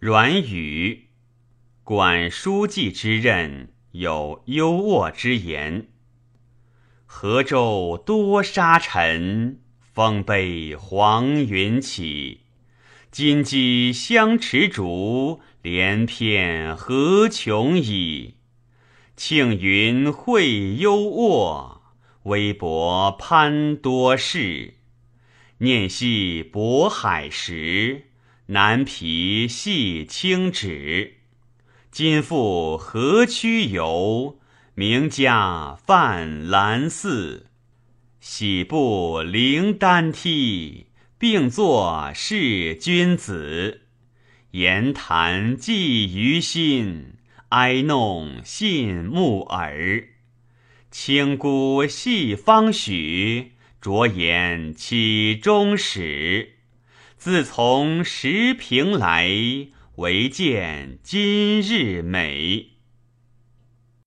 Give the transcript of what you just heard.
阮宇，管书记之任，有优渥之言。河州多沙尘，风悲黄云起。金鸡相持竹，连片何穷矣？庆云会优渥，微博攀多事。念系渤海时，南皮系青纸。今复河曲游，名家泛兰寺。喜步灵丹梯，并作是君子。言谈寄于心，哀弄信木耳。清孤系方许。着言启终始，自从石屏来，唯见今日美。